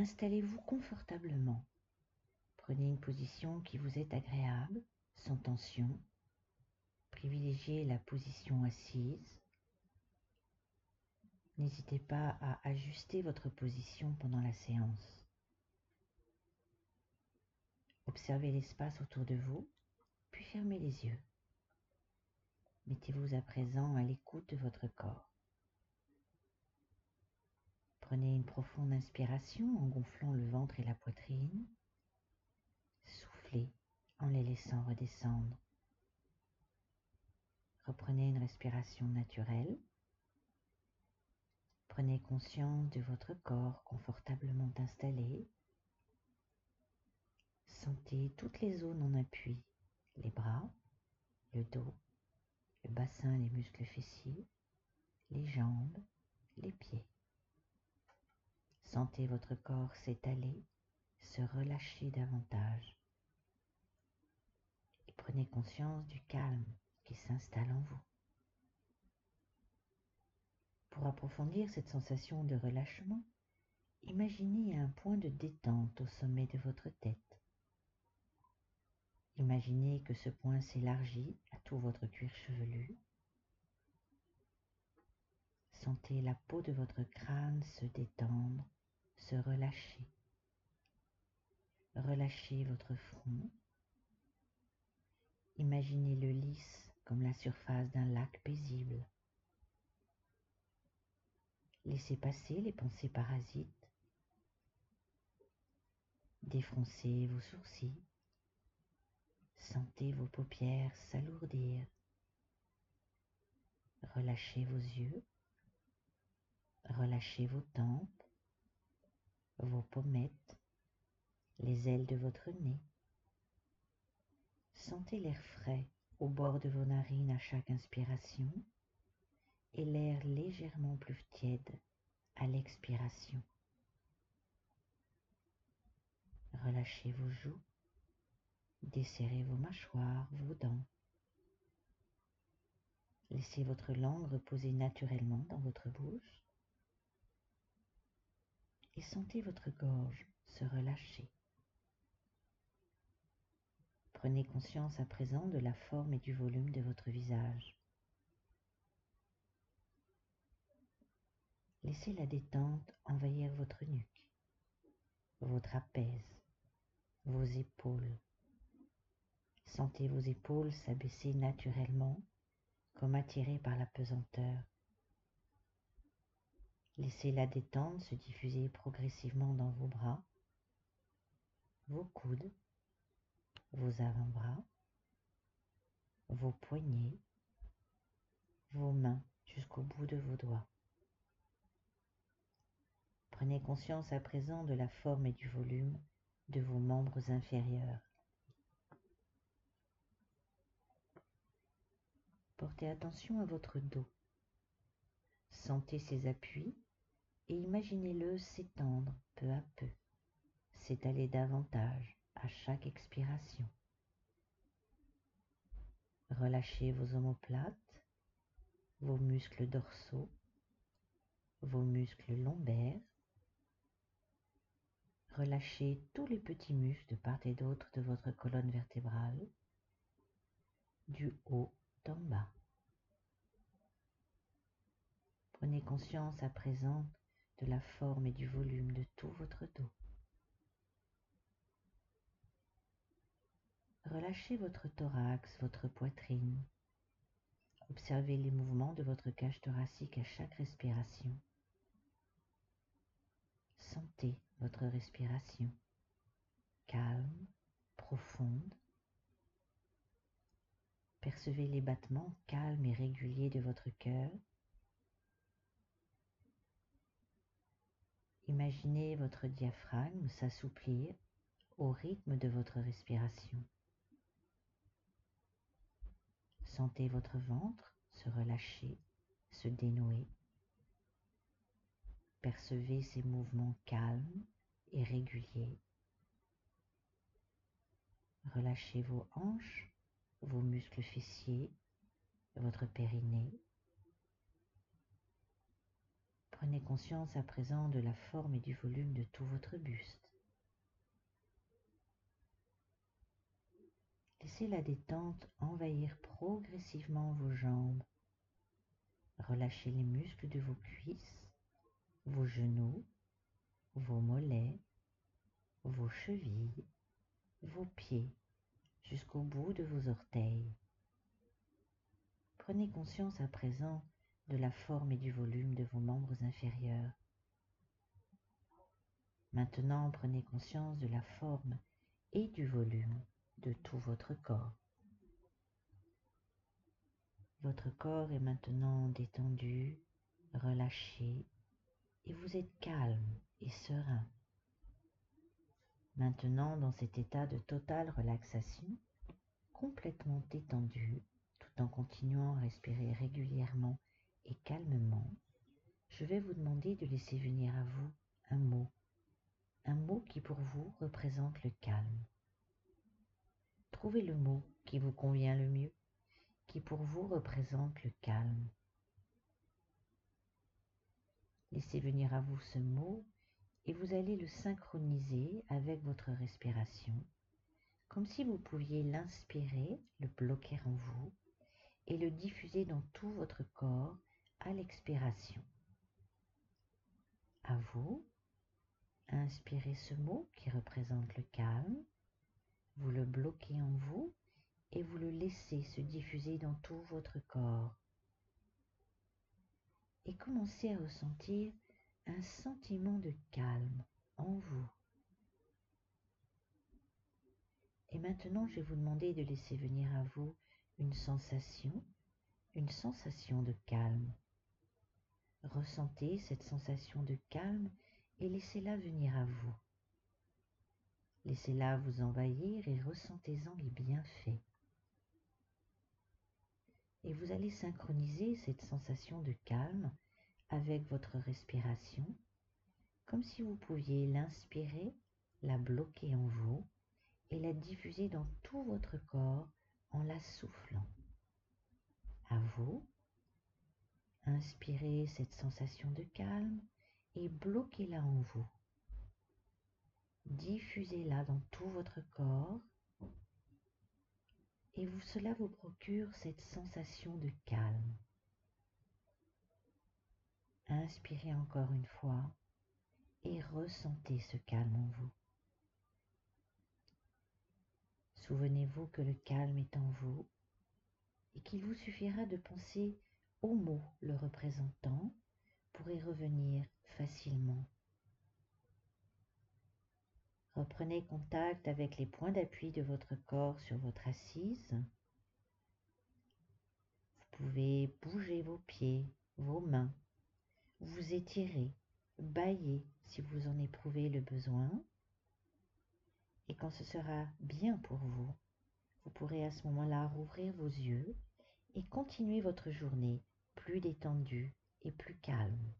Installez-vous confortablement. Prenez une position qui vous est agréable, sans tension. Privilégiez la position assise. N'hésitez pas à ajuster votre position pendant la séance. Observez l'espace autour de vous, puis fermez les yeux. Mettez-vous à présent à l'écoute de votre corps. Prenez une profonde inspiration en gonflant le ventre et la poitrine. Soufflez en les laissant redescendre. Reprenez une respiration naturelle. Prenez conscience de votre corps confortablement installé. Sentez toutes les zones en appui, les bras, le dos, le bassin, les muscles fessiers, les jambes, les pieds. Sentez votre corps s'étaler, se relâcher davantage. Et prenez conscience du calme qui s'installe en vous. Pour approfondir cette sensation de relâchement, imaginez un point de détente au sommet de votre tête. Imaginez que ce point s'élargit à tout votre cuir chevelu. Sentez la peau de votre crâne se détendre se relâcher. Relâchez votre front. Imaginez-le lisse comme la surface d'un lac paisible. Laissez passer les pensées parasites. Défroncez vos sourcils. Sentez vos paupières s'alourdir. Relâchez vos yeux. Relâchez vos tempes vos pommettes, les ailes de votre nez. Sentez l'air frais au bord de vos narines à chaque inspiration et l'air légèrement plus tiède à l'expiration. Relâchez vos joues, desserrez vos mâchoires, vos dents. Laissez votre langue reposer naturellement dans votre bouche et sentez votre gorge se relâcher. Prenez conscience à présent de la forme et du volume de votre visage. Laissez la détente envahir votre nuque, vos trapèzes, vos épaules. Sentez vos épaules s'abaisser naturellement comme attirées par la pesanteur. Laissez la détente se diffuser progressivement dans vos bras, vos coudes, vos avant-bras, vos poignets, vos mains jusqu'au bout de vos doigts. Prenez conscience à présent de la forme et du volume de vos membres inférieurs. Portez attention à votre dos. Sentez ses appuis et imaginez-le s'étendre peu à peu, s'étaler davantage à chaque expiration. Relâchez vos omoplates, vos muscles dorsaux, vos muscles lombaires. Relâchez tous les petits muscles de part et d'autre de votre colonne vertébrale, du haut en bas. Prenez conscience à présent la forme et du volume de tout votre dos. Relâchez votre thorax, votre poitrine. Observez les mouvements de votre cage thoracique à chaque respiration. Sentez votre respiration calme, profonde. Percevez les battements calmes et réguliers de votre cœur Imaginez votre diaphragme s'assouplir au rythme de votre respiration. Sentez votre ventre se relâcher, se dénouer. Percevez ces mouvements calmes et réguliers. Relâchez vos hanches, vos muscles fessiers, votre périnée. Prenez conscience à présent de la forme et du volume de tout votre buste. Laissez la détente envahir progressivement vos jambes. Relâchez les muscles de vos cuisses, vos genoux, vos mollets, vos chevilles, vos pieds jusqu'au bout de vos orteils. Prenez conscience à présent de la forme et du volume de vos membres inférieurs. Maintenant, prenez conscience de la forme et du volume de tout votre corps. Votre corps est maintenant détendu, relâché, et vous êtes calme et serein. Maintenant, dans cet état de totale relaxation, complètement détendu, tout en continuant à respirer régulièrement et calmement, je vais vous demander de laisser venir à vous un mot, un mot qui pour vous représente le calme. Trouvez le mot qui vous convient le mieux, qui pour vous représente le calme. Laissez venir à vous ce mot et vous allez le synchroniser avec votre respiration, comme si vous pouviez l'inspirer, le bloquer en vous et le diffuser dans tout votre corps à l'expiration. À vous, inspirez ce mot qui représente le calme vous le bloquez en vous et vous le laissez se diffuser dans tout votre corps. Et commencez à ressentir un sentiment de calme en vous. Et maintenant, je vais vous demander de laisser venir à vous une sensation, une sensation de calme. Ressentez cette sensation de calme et laissez-la venir à vous. Laissez-la vous envahir et ressentez-en les bienfaits. Et vous allez synchroniser cette sensation de calme avec votre respiration, comme si vous pouviez l'inspirer, la bloquer en vous et la diffuser dans tout votre corps en la soufflant. À vous, inspirez cette sensation de calme et bloquez-la en vous diffusez-la dans tout votre corps et vous, cela vous procure cette sensation de calme. Inspirez encore une fois et ressentez ce calme en vous. Souvenez-vous que le calme est en vous et qu'il vous suffira de penser le représentant pour y revenir facilement Reprenez contact avec les points d'appui de votre corps sur votre assise. Vous pouvez bouger vos pieds, vos mains, vous étirer, bailler si vous en éprouvez le besoin. Et quand ce sera bien pour vous, vous pourrez à ce moment-là rouvrir vos yeux et continuer votre journée plus détendue et plus calme.